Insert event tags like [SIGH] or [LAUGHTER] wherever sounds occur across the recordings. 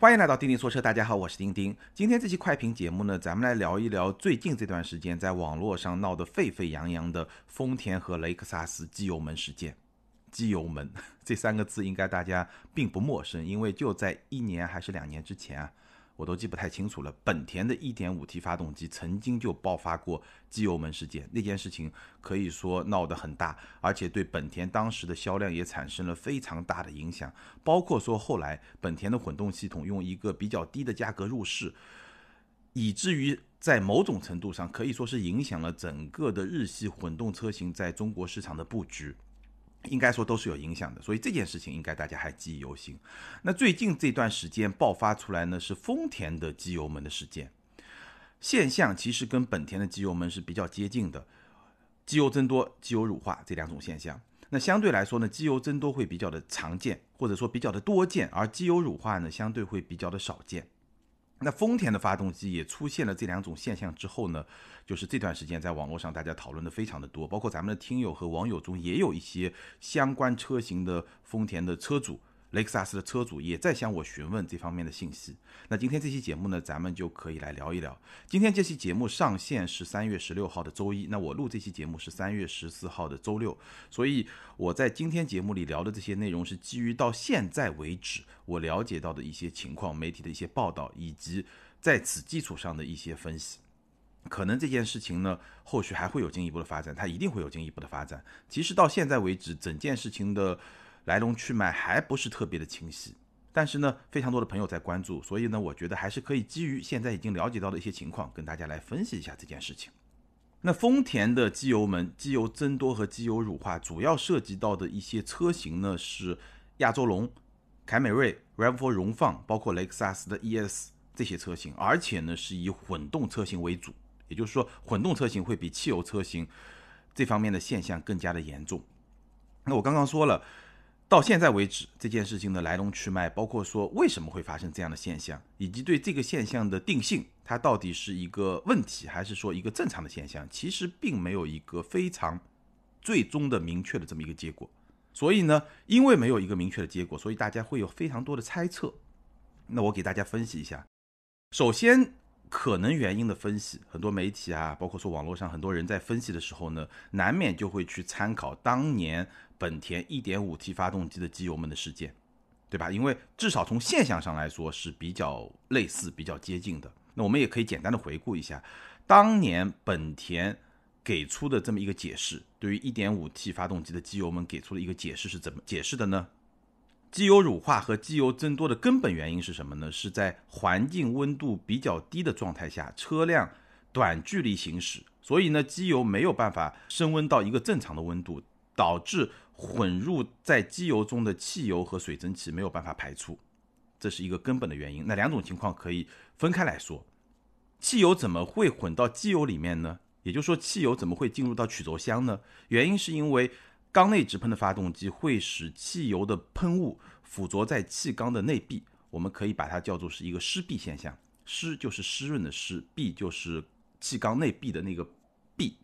欢迎来到钉钉说车，大家好，我是钉钉。今天这期快评节目呢，咱们来聊一聊最近这段时间在网络上闹得沸沸扬扬的丰田和雷克萨斯机油门事件。机油门 [LAUGHS] 这三个字应该大家并不陌生，因为就在一年还是两年之前啊。我都记不太清楚了。本田的 1.5T 发动机曾经就爆发过机油门事件，那件事情可以说闹得很大，而且对本田当时的销量也产生了非常大的影响。包括说后来本田的混动系统用一个比较低的价格入市，以至于在某种程度上可以说是影响了整个的日系混动车型在中国市场的布局。应该说都是有影响的，所以这件事情应该大家还记忆犹新。那最近这段时间爆发出来呢，是丰田的机油门的事件，现象其实跟本田的机油门是比较接近的，机油增多、机油乳化这两种现象。那相对来说呢，机油增多会比较的常见，或者说比较的多见，而机油乳化呢，相对会比较的少见。那丰田的发动机也出现了这两种现象之后呢，就是这段时间在网络上大家讨论的非常的多，包括咱们的听友和网友中也有一些相关车型的丰田的车主。雷克萨斯的车主也在向我询问这方面的信息。那今天这期节目呢，咱们就可以来聊一聊。今天这期节目上线是三月十六号的周一，那我录这期节目是三月十四号的周六，所以我在今天节目里聊的这些内容是基于到现在为止我了解到的一些情况、媒体的一些报道，以及在此基础上的一些分析。可能这件事情呢，后续还会有进一步的发展，它一定会有进一步的发展。其实到现在为止，整件事情的。来龙去脉还不是特别的清晰，但是呢，非常多的朋友在关注，所以呢，我觉得还是可以基于现在已经了解到的一些情况，跟大家来分析一下这件事情。那丰田的机油门、机油增多和机油乳化，主要涉及到的一些车型呢，是亚洲龙、凯美瑞、RAV4 荣放，包括雷克萨斯的 ES 这些车型，而且呢，是以混动车型为主，也就是说，混动车型会比汽油车型这方面的现象更加的严重。那我刚刚说了。到现在为止，这件事情的来龙去脉，包括说为什么会发生这样的现象，以及对这个现象的定性，它到底是一个问题，还是说一个正常的现象，其实并没有一个非常最终的明确的这么一个结果。所以呢，因为没有一个明确的结果，所以大家会有非常多的猜测。那我给大家分析一下，首先。可能原因的分析，很多媒体啊，包括说网络上很多人在分析的时候呢，难免就会去参考当年本田 1.5T 发动机的机油门的事件，对吧？因为至少从现象上来说是比较类似、比较接近的。那我们也可以简单的回顾一下，当年本田给出的这么一个解释，对于 1.5T 发动机的机油门给出了一个解释是怎么解释的呢？机油乳化和机油增多的根本原因是什么呢？是在环境温度比较低的状态下，车辆短距离行驶，所以呢，机油没有办法升温到一个正常的温度，导致混入在机油中的汽油和水蒸气没有办法排出，这是一个根本的原因。那两种情况可以分开来说，汽油怎么会混到机油里面呢？也就是说，汽油怎么会进入到曲轴箱呢？原因是因为。缸内直喷的发动机会使汽油的喷雾附着在气缸的内壁，我们可以把它叫做是一个湿壁现象。湿就是湿润的湿，壁就是气缸内壁的那个壁，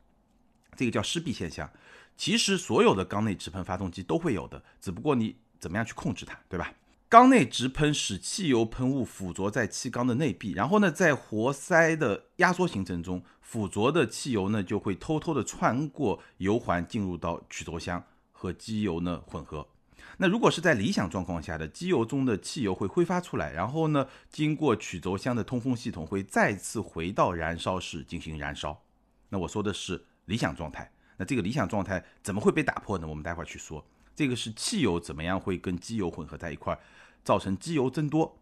这个叫湿壁现象。其实所有的缸内直喷发动机都会有的，只不过你怎么样去控制它，对吧？缸内直喷使汽油喷雾附着在气缸的内壁，然后呢，在活塞的压缩行程中，附着的汽油呢就会偷偷的穿过油环进入到曲轴箱和机油呢混合。那如果是在理想状况下的机油中的汽油会挥发出来，然后呢经过曲轴箱的通风系统会再次回到燃烧室进行燃烧。那我说的是理想状态。那这个理想状态怎么会被打破呢？我们待会儿去说。这个是汽油怎么样会跟机油混合在一块儿？造成机油增多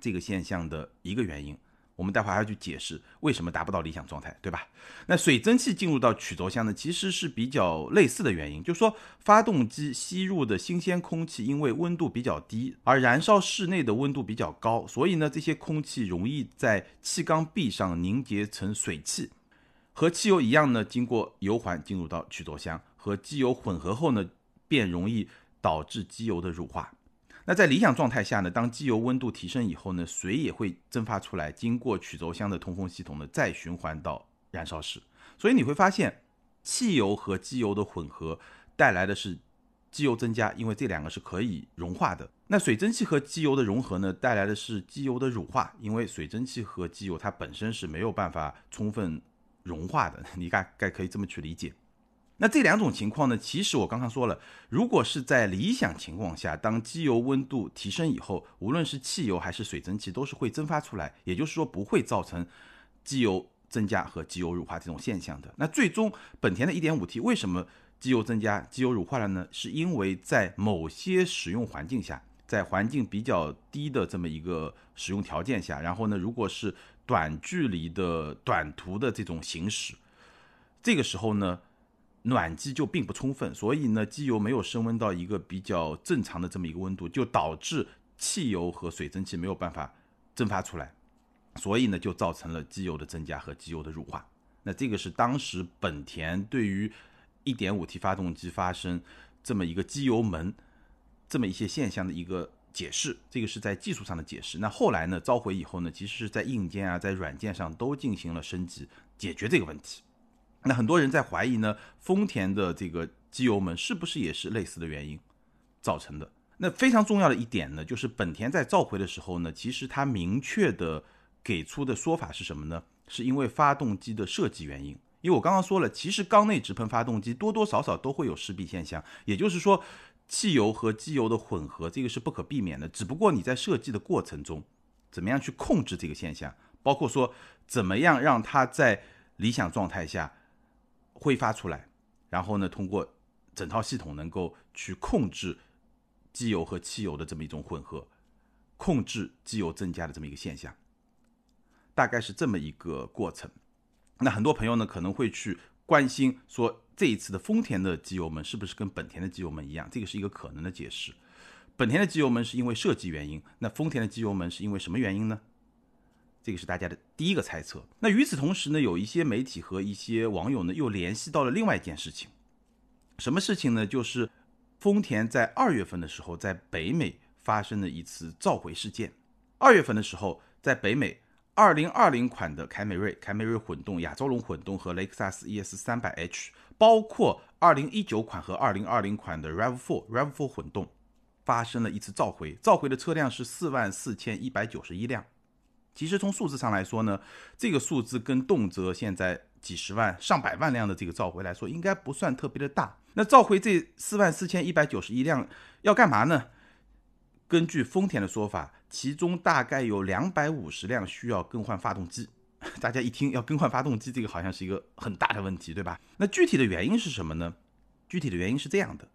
这个现象的一个原因，我们待会还要去解释为什么达不到理想状态，对吧？那水蒸气进入到曲轴箱呢，其实是比较类似的原因，就是说发动机吸入的新鲜空气因为温度比较低，而燃烧室内的温度比较高，所以呢这些空气容易在气缸壁上凝结成水汽，和汽油一样呢，经过油环进入到曲轴箱，和机油混合后呢，便容易导致机油的乳化。那在理想状态下呢，当机油温度提升以后呢，水也会蒸发出来，经过曲轴箱的通风系统呢，再循环到燃烧室。所以你会发现，汽油和机油的混合带来的是机油增加，因为这两个是可以融化的。那水蒸气和机油的融合呢，带来的是机油的乳化，因为水蒸气和机油它本身是没有办法充分融化的，[LAUGHS] 你大概可以这么去理解。那这两种情况呢，其实我刚刚说了，如果是在理想情况下，当机油温度提升以后，无论是汽油还是水蒸气都是会蒸发出来，也就是说不会造成机油增加和机油乳化这种现象的。那最终本田的 1.5T 为什么？机油增加，机油乳化了呢，是因为在某些使用环境下，在环境比较低的这么一个使用条件下，然后呢，如果是短距离的短途的这种行驶，这个时候呢，暖机就并不充分，所以呢，机油没有升温到一个比较正常的这么一个温度，就导致汽油和水蒸气没有办法蒸发出来，所以呢，就造成了机油的增加和机油的乳化。那这个是当时本田对于 1.5T 发动机发生这么一个机油门这么一些现象的一个解释，这个是在技术上的解释。那后来呢，召回以后呢，其实是在硬件啊，在软件上都进行了升级，解决这个问题。那很多人在怀疑呢，丰田的这个机油门是不是也是类似的原因造成的？那非常重要的一点呢，就是本田在召回的时候呢，其实它明确的给出的说法是什么呢？是因为发动机的设计原因。因为我刚刚说了，其实缸内直喷发动机多多少少都会有湿壁现象，也就是说，汽油和机油的混合，这个是不可避免的。只不过你在设计的过程中，怎么样去控制这个现象，包括说怎么样让它在理想状态下挥发出来，然后呢，通过整套系统能够去控制机油和汽油的这么一种混合，控制机油增加的这么一个现象，大概是这么一个过程。那很多朋友呢可能会去关心说，这一次的丰田的机油门是不是跟本田的机油门一样？这个是一个可能的解释。本田的机油门是因为设计原因，那丰田的机油门是因为什么原因呢？这个是大家的第一个猜测。那与此同时呢，有一些媒体和一些网友呢又联系到了另外一件事情，什么事情呢？就是丰田在二月份的时候在北美发生了一次召回事件。二月份的时候在北美。二零二零款的凯美瑞、凯美瑞混动、亚洲龙混动和雷克萨斯 ES 三百 H，包括二零一九款和二零二零款的 Rav4、Rav4 混动，发生了一次召回。召回的车辆是四万四千一百九十一辆。其实从数字上来说呢，这个数字跟动辄现在几十万、上百万辆的这个召回来说，应该不算特别的大。那召回这四万四千一百九十一辆要干嘛呢？根据丰田的说法。其中大概有两百五十辆需要更换发动机，[LAUGHS] 大家一听要更换发动机，这个好像是一个很大的问题，对吧？那具体的原因是什么呢？具体的原因是这样的，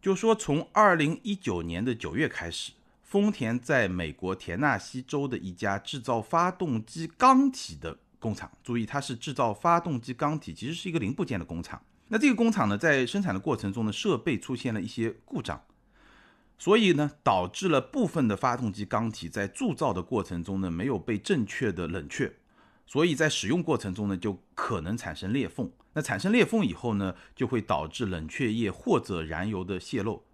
就是说从二零一九年的九月开始，丰田在美国田纳西州的一家制造发动机缸体的工厂，注意它是制造发动机缸体，其实是一个零部件的工厂。那这个工厂呢，在生产的过程中呢，设备出现了一些故障。所以呢，导致了部分的发动机缸体在铸造的过程中呢，没有被正确的冷却，所以在使用过程中呢，就可能产生裂缝。那产生裂缝以后呢，就会导致冷却液或者燃油的泄漏，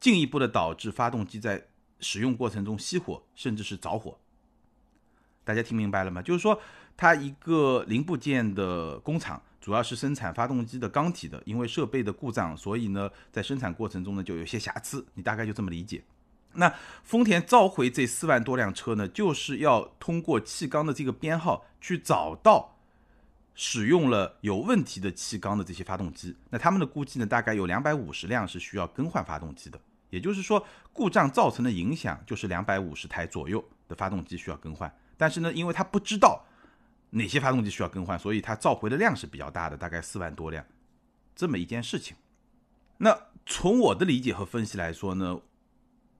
进一步的导致发动机在使用过程中熄火，甚至是着火。大家听明白了吗？就是说，它一个零部件的工厂。主要是生产发动机的缸体的，因为设备的故障，所以呢，在生产过程中呢就有些瑕疵，你大概就这么理解。那丰田召回这四万多辆车呢，就是要通过气缸的这个编号去找到使用了有问题的气缸的这些发动机。那他们的估计呢，大概有两百五十辆是需要更换发动机的，也就是说，故障造成的影响就是两百五十台左右的发动机需要更换。但是呢，因为他不知道。哪些发动机需要更换？所以它召回的量是比较大的，大概四万多辆，这么一件事情。那从我的理解和分析来说呢，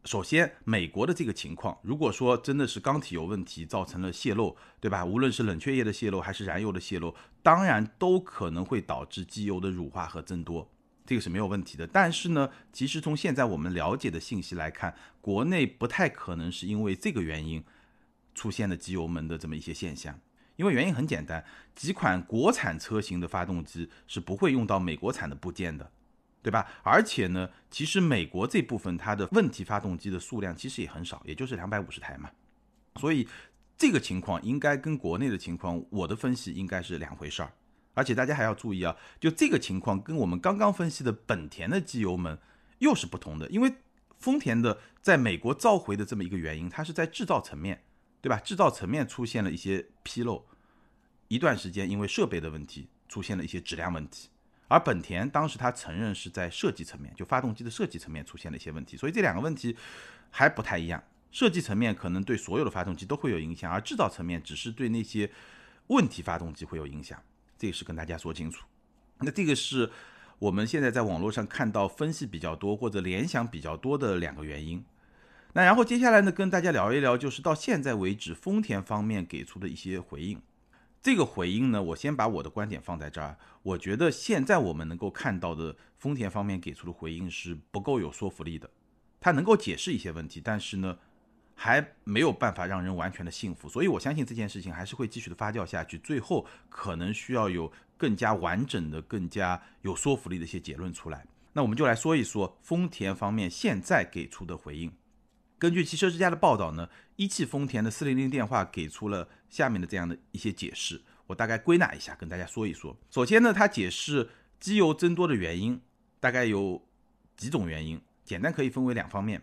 首先美国的这个情况，如果说真的是缸体有问题造成了泄漏，对吧？无论是冷却液的泄漏还是燃油的泄漏，当然都可能会导致机油的乳化和增多，这个是没有问题的。但是呢，其实从现在我们了解的信息来看，国内不太可能是因为这个原因出现了机油门的这么一些现象。因为原因很简单，几款国产车型的发动机是不会用到美国产的部件的，对吧？而且呢，其实美国这部分它的问题发动机的数量其实也很少，也就是两百五十台嘛。所以这个情况应该跟国内的情况，我的分析应该是两回事儿。而且大家还要注意啊，就这个情况跟我们刚刚分析的本田的机油门又是不同的，因为丰田的在美国召回的这么一个原因，它是在制造层面，对吧？制造层面出现了一些纰漏，一段时间因为设备的问题出现了一些质量问题，而本田当时他承认是在设计层面，就发动机的设计层面出现了一些问题，所以这两个问题还不太一样。设计层面可能对所有的发动机都会有影响，而制造层面只是对那些问题发动机会有影响，这个是跟大家说清楚。那这个是我们现在在网络上看到分析比较多或者联想比较多的两个原因。那然后接下来呢，跟大家聊一聊，就是到现在为止丰田方面给出的一些回应。这个回应呢，我先把我的观点放在这儿。我觉得现在我们能够看到的丰田方面给出的回应是不够有说服力的，它能够解释一些问题，但是呢。还没有办法让人完全的信服，所以我相信这件事情还是会继续的发酵下去，最后可能需要有更加完整的、更加有说服力的一些结论出来。那我们就来说一说丰田方面现在给出的回应。根据汽车之家的报道呢，一汽丰田的四零零电话给出了下面的这样的一些解释，我大概归纳一下跟大家说一说。首先呢，它解释机油增多的原因大概有几种原因，简单可以分为两方面。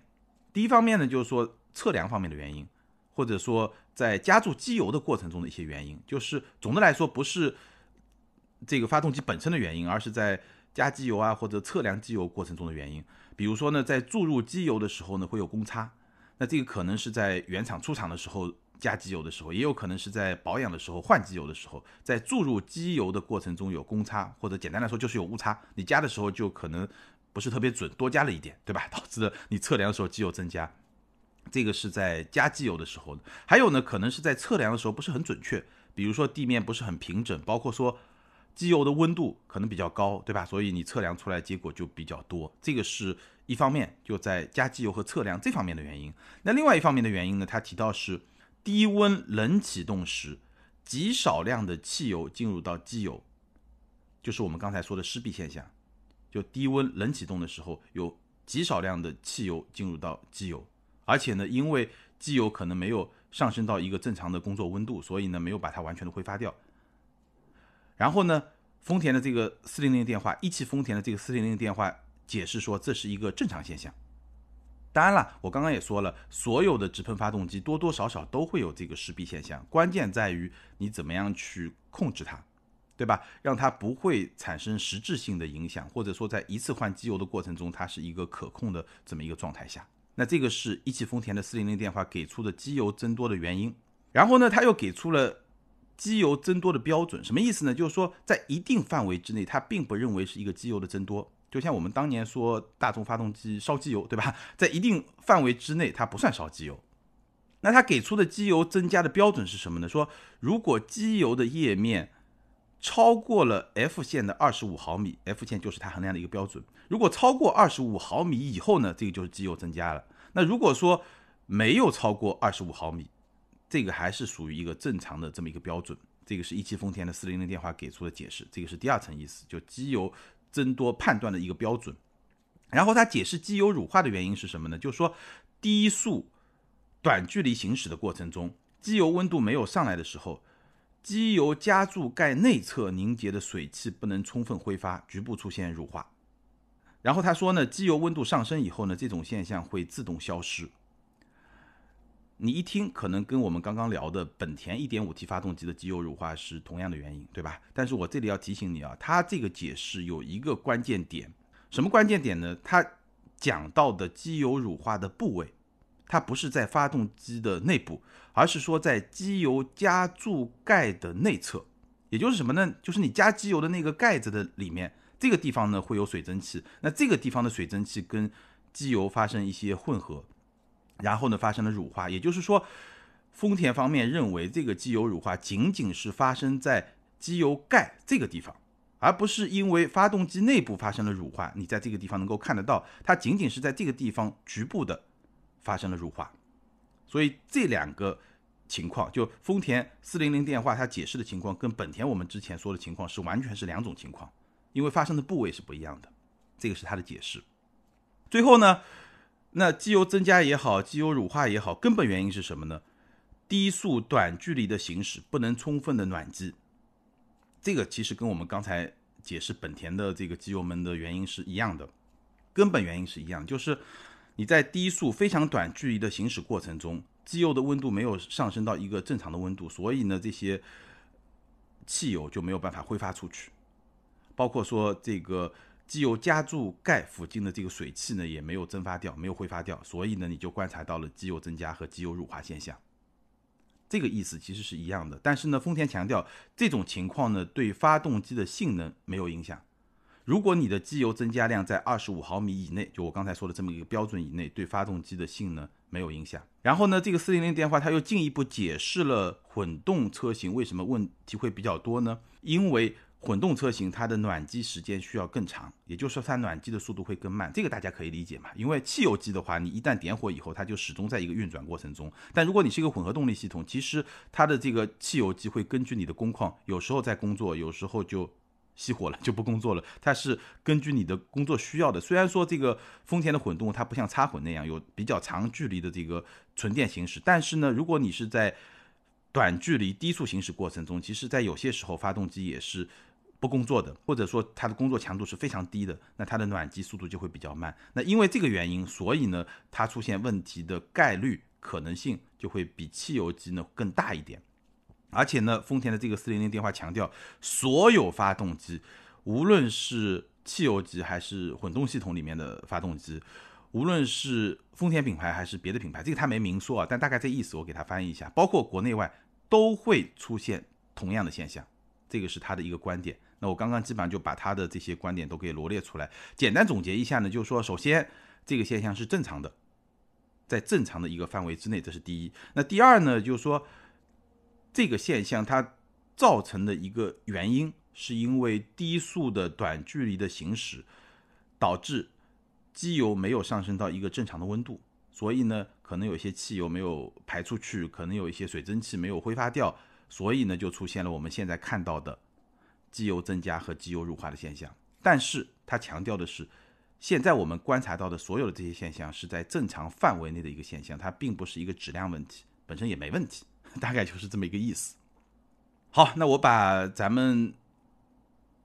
第一方面呢，就是说。测量方面的原因，或者说在加注机油的过程中的一些原因，就是总的来说不是这个发动机本身的原因，而是在加机油啊或者测量机油过程中的原因。比如说呢，在注入机油的时候呢会有公差，那这个可能是在原厂出厂的时候加机油的时候，也有可能是在保养的时候换机油的时候，在注入机油的过程中有公差，或者简单来说就是有误差，你加的时候就可能不是特别准，多加了一点，对吧？[LAUGHS] 导致了你测量的时候机油增加。这个是在加机油的时候，还有呢，可能是在测量的时候不是很准确，比如说地面不是很平整，包括说机油的温度可能比较高，对吧？所以你测量出来结果就比较多，这个是一方面，就在加机油和测量这方面的原因。那另外一方面的原因呢，他提到是低温冷启动时极少量的汽油进入到机油，就是我们刚才说的湿壁现象，就低温冷启动的时候有极少量的汽油进入到机油。而且呢，因为机油可能没有上升到一个正常的工作温度，所以呢没有把它完全的挥发掉。然后呢，丰田的这个四零零电话，一汽丰田的这个四零零电话解释说这是一个正常现象。当然了，我刚刚也说了，所有的直喷发动机多多少少都会有这个湿壁现象，关键在于你怎么样去控制它，对吧？让它不会产生实质性的影响，或者说在一次换机油的过程中，它是一个可控的这么一个状态下。那这个是一汽丰田的四零零电话给出的机油增多的原因，然后呢，他又给出了机油增多的标准，什么意思呢？就是说在一定范围之内，他并不认为是一个机油的增多，就像我们当年说大众发动机烧机油，对吧？[LAUGHS] 在一定范围之内，它不算烧机油。那他给出的机油增加的标准是什么呢？说如果机油的液面。超过了 F 线的二十五毫米，F 线就是它衡量的一个标准。如果超过二十五毫米以后呢，这个就是机油增加了。那如果说没有超过二十五毫米，这个还是属于一个正常的这么一个标准。这个是一汽丰田的四零零电话给出的解释，这个是第二层意思，就机油增多判断的一个标准。然后它解释机油乳化的原因是什么呢？就是说低速短距离行驶的过程中，机油温度没有上来的时候。机油加注盖内侧凝结的水汽不能充分挥发，局部出现乳化。然后他说呢，机油温度上升以后呢，这种现象会自动消失。你一听，可能跟我们刚刚聊的本田 1.5T 发动机的机油乳化是同样的原因，对吧？但是我这里要提醒你啊，他这个解释有一个关键点，什么关键点呢？他讲到的机油乳化的部位。它不是在发动机的内部，而是说在机油加注盖的内侧，也就是什么呢？就是你加机油的那个盖子的里面，这个地方呢会有水蒸气，那这个地方的水蒸气跟机油发生一些混合，然后呢发生了乳化。也就是说，丰田方面认为这个机油乳化仅仅是发生在机油盖这个地方，而不是因为发动机内部发生了乳化，你在这个地方能够看得到，它仅仅是在这个地方局部的。发生了乳化，所以这两个情况，就丰田四零零电话它解释的情况，跟本田我们之前说的情况是完全是两种情况，因为发生的部位是不一样的。这个是它的解释。最后呢，那机油增加也好，机油乳化也好，根本原因是什么呢？低速短距离的行驶不能充分的暖机。这个其实跟我们刚才解释本田的这个机油门的原因是一样的。根本原因是一样，就是你在低速非常短距离的行驶过程中，机油的温度没有上升到一个正常的温度，所以呢，这些汽油就没有办法挥发出去，包括说这个机油加注盖附近的这个水汽呢，也没有蒸发掉，没有挥发掉，所以呢，你就观察到了机油增加和机油乳化现象。这个意思其实是一样的，但是呢，丰田强调这种情况呢对发动机的性能没有影响。如果你的机油增加量在二十五毫米以内，就我刚才说的这么一个标准以内，对发动机的性能没有影响。然后呢，这个四零零电话它又进一步解释了混动车型为什么问题会比较多呢？因为混动车型它的暖机时间需要更长，也就是说它暖机的速度会更慢，这个大家可以理解嘛？因为汽油机的话，你一旦点火以后，它就始终在一个运转过程中。但如果你是一个混合动力系统，其实它的这个汽油机会根据你的工况，有时候在工作，有时候就熄火了，就不工作了。它是根据你的工作需要的。虽然说这个丰田的混动它不像插混那样有比较长距离的这个纯电行驶，但是呢，如果你是在短距离低速行驶过程中，其实在有些时候发动机也是。不工作的，或者说它的工作强度是非常低的，那它的暖机速度就会比较慢。那因为这个原因，所以呢，它出现问题的概率可能性就会比汽油机呢更大一点。而且呢，丰田的这个四零零电话强调，所有发动机，无论是汽油机还是混动系统里面的发动机，无论是丰田品牌还是别的品牌，这个他没明说啊，但大概这意思我给他翻译一下，包括国内外都会出现同样的现象，这个是他的一个观点。那我刚刚基本上就把他的这些观点都给罗列出来，简单总结一下呢，就是说，首先这个现象是正常的，在正常的一个范围之内，这是第一。那第二呢，就是说这个现象它造成的一个原因，是因为低速的短距离的行驶导致机油没有上升到一个正常的温度，所以呢，可能有些汽油没有排出去，可能有一些水蒸气没有挥发掉，所以呢，就出现了我们现在看到的。机油增加和机油乳化的现象，但是他强调的是，现在我们观察到的所有的这些现象是在正常范围内的一个现象，它并不是一个质量问题，本身也没问题，大概就是这么一个意思。好，那我把咱们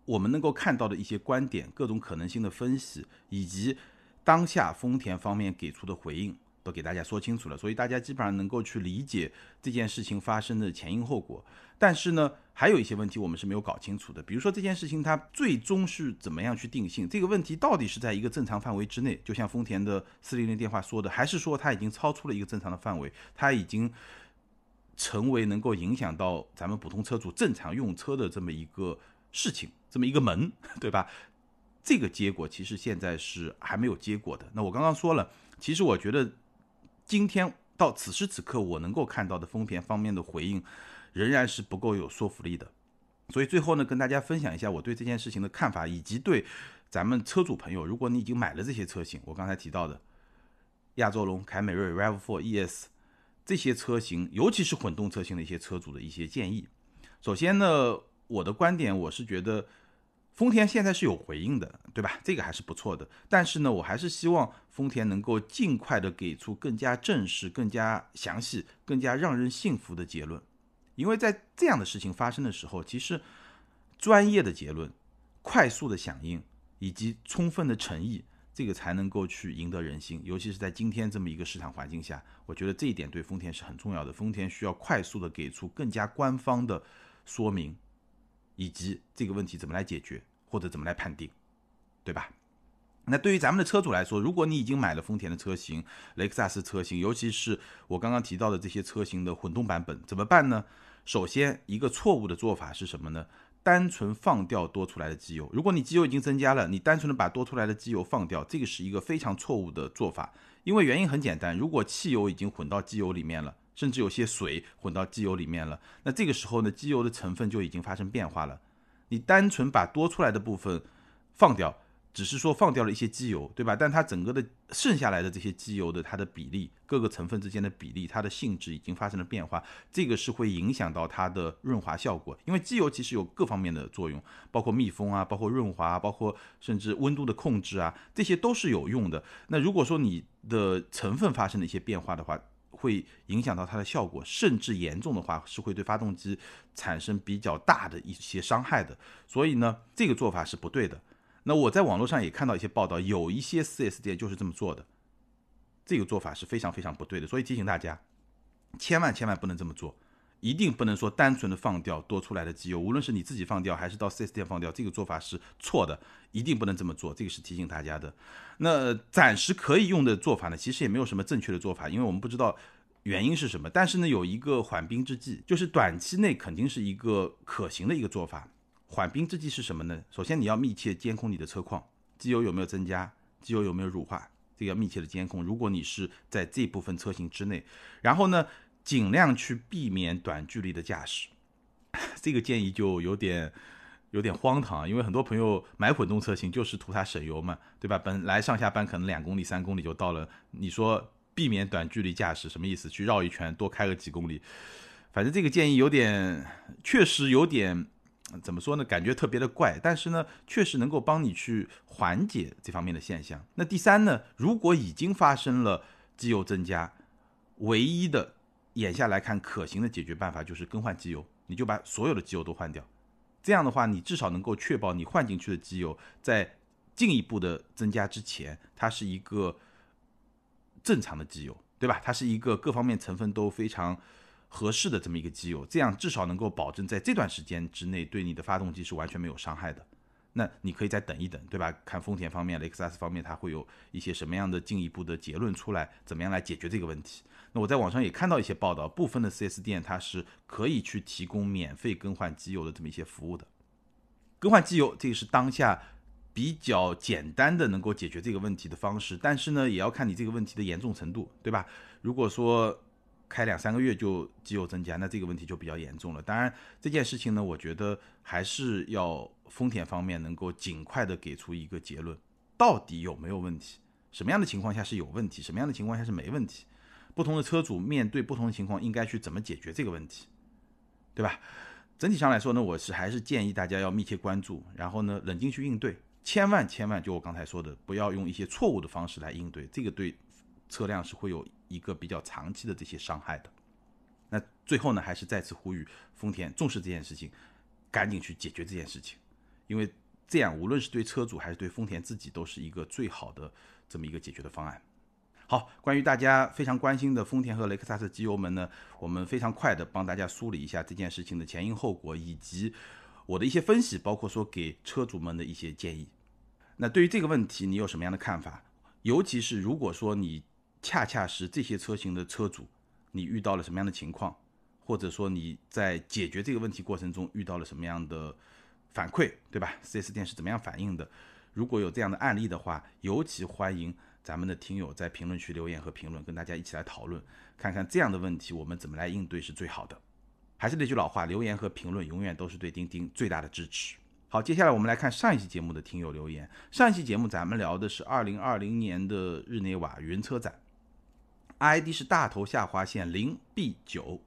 我们能够看到的一些观点、各种可能性的分析，以及当下丰田方面给出的回应。都给大家说清楚了，所以大家基本上能够去理解这件事情发生的前因后果。但是呢，还有一些问题我们是没有搞清楚的，比如说这件事情它最终是怎么样去定性？这个问题到底是在一个正常范围之内，就像丰田的四零零电话说的，还是说它已经超出了一个正常的范围？它已经成为能够影响到咱们普通车主正常用车的这么一个事情，这么一个门，[LAUGHS] 对吧？这个结果其实现在是还没有结果的。那我刚刚说了，其实我觉得。今天到此时此刻，我能够看到的丰田方面的回应，仍然是不够有说服力的。所以最后呢，跟大家分享一下我对这件事情的看法，以及对咱们车主朋友，如果你已经买了这些车型，我刚才提到的亚洲龙、凯美瑞、Rav4、ES 这些车型，尤其是混动车型的一些车主的一些建议。首先呢，我的观点，我是觉得。丰田现在是有回应的，对吧？这个还是不错的。但是呢，我还是希望丰田能够尽快的给出更加正式、更加详细、更加让人信服的结论。因为在这样的事情发生的时候，其实专业的结论、快速的响应以及充分的诚意，这个才能够去赢得人心。尤其是在今天这么一个市场环境下，我觉得这一点对丰田是很重要的。丰田需要快速的给出更加官方的说明。以及这个问题怎么来解决，或者怎么来判定，对吧？那对于咱们的车主来说，如果你已经买了丰田的车型、雷克萨斯车型，尤其是我刚刚提到的这些车型的混动版本，怎么办呢？首先，一个错误的做法是什么呢？单纯放掉多出来的机油。如果你机油已经增加了，你单纯的把多出来的机油放掉，这个是一个非常错误的做法。因为原因很简单，如果汽油已经混到机油里面了。甚至有些水混到机油里面了，那这个时候呢，机油的成分就已经发生变化了。你单纯把多出来的部分放掉，只是说放掉了一些机油，对吧？但它整个的剩下来的这些机油的它的比例，各个成分之间的比例，它的性质已经发生了变化，这个是会影响到它的润滑效果。因为机油其实有各方面的作用，包括密封啊，包括润滑，包括甚至温度的控制啊，这些都是有用的。那如果说你的成分发生了一些变化的话，会影响到它的效果，甚至严重的话是会对发动机产生比较大的一些伤害的。所以呢，这个做法是不对的。那我在网络上也看到一些报道，有一些 4S 店就是这么做的，这个做法是非常非常不对的。所以提醒大家，千万千万不能这么做，一定不能说单纯的放掉多出来的机油，无论是你自己放掉还是到 4S 店放掉，这个做法是错的，一定不能这么做。这个是提醒大家的。那暂时可以用的做法呢，其实也没有什么正确的做法，因为我们不知道原因是什么。但是呢，有一个缓兵之计，就是短期内肯定是一个可行的一个做法。缓兵之计是什么呢？首先你要密切监控你的车况，机油有没有增加，机油有没有乳化，这个要密切的监控。如果你是在这部分车型之内，然后呢，尽量去避免短距离的驾驶。[LAUGHS] 这个建议就有点有点荒唐，因为很多朋友买混动车型就是图它省油嘛，对吧？本来上下班可能两公里、三公里就到了，你说避免短距离驾驶什么意思？去绕一圈，多开个几公里，反正这个建议有点，确实有点。怎么说呢？感觉特别的怪，但是呢，确实能够帮你去缓解这方面的现象。那第三呢，如果已经发生了机油增加，唯一的眼下来看可行的解决办法就是更换机油，你就把所有的机油都换掉。这样的话，你至少能够确保你换进去的机油在进一步的增加之前，它是一个正常的机油，对吧？它是一个各方面成分都非常。合适的这么一个机油，这样至少能够保证在这段时间之内对你的发动机是完全没有伤害的。那你可以再等一等，对吧？看丰田方面、雷克萨斯方面，它会有一些什么样的进一步的结论出来，怎么样来解决这个问题？那我在网上也看到一些报道，部分的 4S 店它是可以去提供免费更换机油的这么一些服务的。更换机油，这个是当下比较简单的能够解决这个问题的方式，但是呢，也要看你这个问题的严重程度，对吧？如果说开两三个月就机油增加，那这个问题就比较严重了。当然，这件事情呢，我觉得还是要丰田方面能够尽快的给出一个结论，到底有没有问题，什么样的情况下是有问题，什么样的情况下是没问题。不同的车主面对不同的情况，应该去怎么解决这个问题，对吧？整体上来说呢，我是还是建议大家要密切关注，然后呢，冷静去应对，千万千万就我刚才说的，不要用一些错误的方式来应对，这个对车辆是会有。一个比较长期的这些伤害的，那最后呢，还是再次呼吁丰田重视这件事情，赶紧去解决这件事情，因为这样无论是对车主还是对丰田自己，都是一个最好的这么一个解决的方案。好，关于大家非常关心的丰田和雷克萨斯机油门呢，我们非常快的帮大家梳理一下这件事情的前因后果，以及我的一些分析，包括说给车主们的一些建议。那对于这个问题，你有什么样的看法？尤其是如果说你。恰恰是这些车型的车主，你遇到了什么样的情况，或者说你在解决这个问题过程中遇到了什么样的反馈，对吧？4S 店是怎么样反应的？如果有这样的案例的话，尤其欢迎咱们的听友在评论区留言和评论，跟大家一起来讨论，看看这样的问题我们怎么来应对是最好的。还是那句老话，留言和评论永远都是对钉钉最大的支持。好，接下来我们来看上一期节目的听友留言。上一期节目咱们聊的是2020年的日内瓦云车展。ID 是大头下划线零 B 九，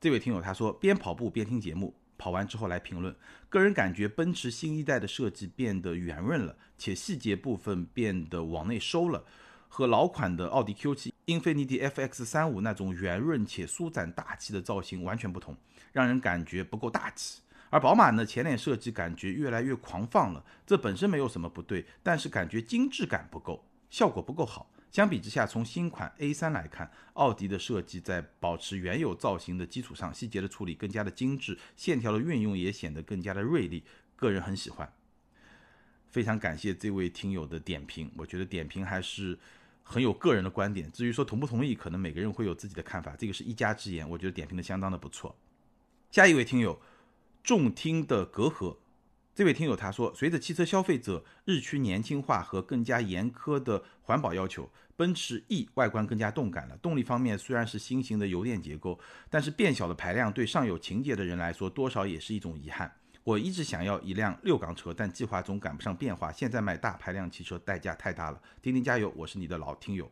这位听友他说边跑步边听节目，跑完之后来评论。个人感觉奔驰新一代的设计变得圆润了，且细节部分变得往内收了，和老款的奥迪 Q7、英菲尼迪 FX 三五那种圆润且舒展大气的造型完全不同，让人感觉不够大气。而宝马呢，前脸设计感觉越来越狂放了，这本身没有什么不对，但是感觉精致感不够，效果不够好。相比之下，从新款 A3 来看，奥迪的设计在保持原有造型的基础上，细节的处理更加的精致，线条的运用也显得更加的锐利，个人很喜欢。非常感谢这位听友的点评，我觉得点评还是很有个人的观点。至于说同不同意，可能每个人会有自己的看法，这个是一家之言。我觉得点评的相当的不错。下一位听友，重听的隔阂。这位听友他说，随着汽车消费者日趋年轻化和更加严苛的环保要求，奔驰 E 外观更加动感了。动力方面虽然是新型的油电结构，但是变小的排量对上有情节的人来说，多少也是一种遗憾。我一直想要一辆六缸车，但计划总赶不上变化。现在买大排量汽车代价太大了。丁丁加油！我是你的老听友。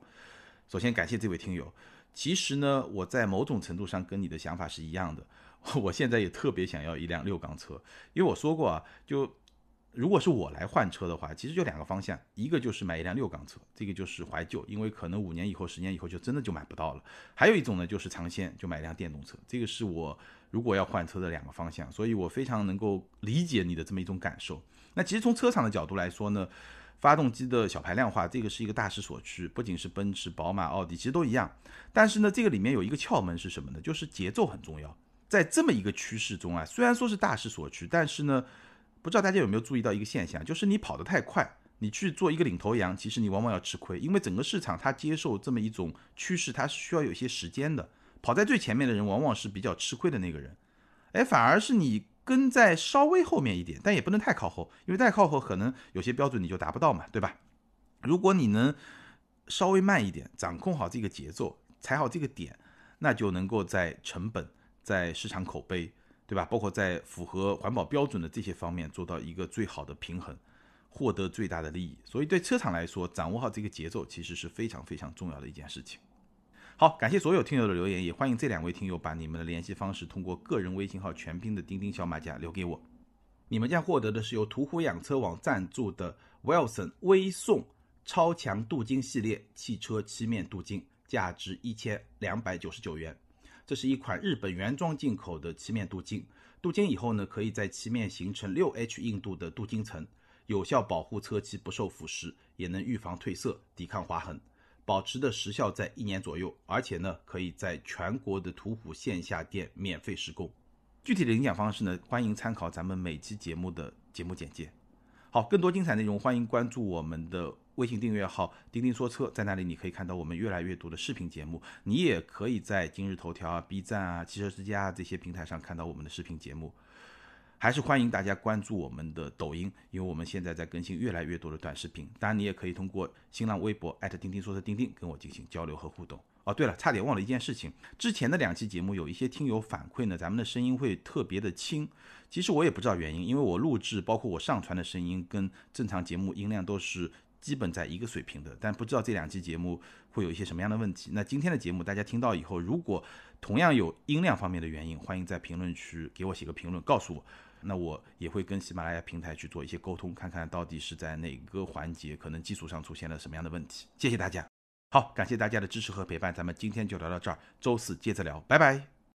首先感谢这位听友。其实呢，我在某种程度上跟你的想法是一样的。我现在也特别想要一辆六缸车，因为我说过啊，就如果是我来换车的话，其实就两个方向，一个就是买一辆六缸车，这个就是怀旧，因为可能五年以后、十年以后就真的就买不到了；还有一种呢，就是尝鲜，就买一辆电动车。这个是我如果要换车的两个方向，所以我非常能够理解你的这么一种感受。那其实从车厂的角度来说呢，发动机的小排量化，这个是一个大势所趋，不仅是奔驰、宝马、奥迪，其实都一样。但是呢，这个里面有一个窍门是什么呢？就是节奏很重要。在这么一个趋势中啊，虽然说是大势所趋，但是呢。不知道大家有没有注意到一个现象，就是你跑得太快，你去做一个领头羊，其实你往往要吃亏，因为整个市场它接受这么一种趋势，它是需要有些时间的。跑在最前面的人往往是比较吃亏的那个人，哎，反而是你跟在稍微后面一点，但也不能太靠后，因为太靠后可能有些标准你就达不到嘛，对吧？如果你能稍微慢一点，掌控好这个节奏，踩好这个点，那就能够在成本、在市场口碑。对吧？包括在符合环保标准的这些方面做到一个最好的平衡，获得最大的利益。所以对车厂来说，掌握好这个节奏其实是非常非常重要的一件事情。好，感谢所有听友的留言，也欢迎这两位听友把你们的联系方式通过个人微信号全拼的钉钉小马甲留给我。你们将获得的是由途虎养车网赞助的 Wilson 微送超强镀金系列汽车漆面镀金，价值一千两百九十九元。这是一款日本原装进口的漆面镀金，镀金以后呢，可以在漆面形成六 H 硬度的镀金层，有效保护车漆不受腐蚀，也能预防褪色、抵抗划痕，保持的时效在一年左右。而且呢，可以在全国的途虎线下店免费施工。具体的领奖方式呢，欢迎参考咱们每期节目的节目简介。好，更多精彩内容，欢迎关注我们的。微信订阅号“钉钉说车”在那里，你可以看到我们越来越多的视频节目。你也可以在今日头条啊、B 站啊、汽车之家啊这些平台上看到我们的视频节目。还是欢迎大家关注我们的抖音，因为我们现在在更新越来越多的短视频。当然，你也可以通过新浪微博钉钉说车钉钉跟我进行交流和互动。哦，对了，差点忘了一件事情，之前的两期节目有一些听友反馈呢，咱们的声音会特别的轻。其实我也不知道原因，因为我录制包括我上传的声音跟正常节目音量都是。基本在一个水平的，但不知道这两期节目会有一些什么样的问题。那今天的节目大家听到以后，如果同样有音量方面的原因，欢迎在评论区给我写个评论，告诉我。那我也会跟喜马拉雅平台去做一些沟通，看看到底是在哪个环节可能技术上出现了什么样的问题。谢谢大家，好，感谢大家的支持和陪伴，咱们今天就聊到这儿，周四接着聊，拜拜。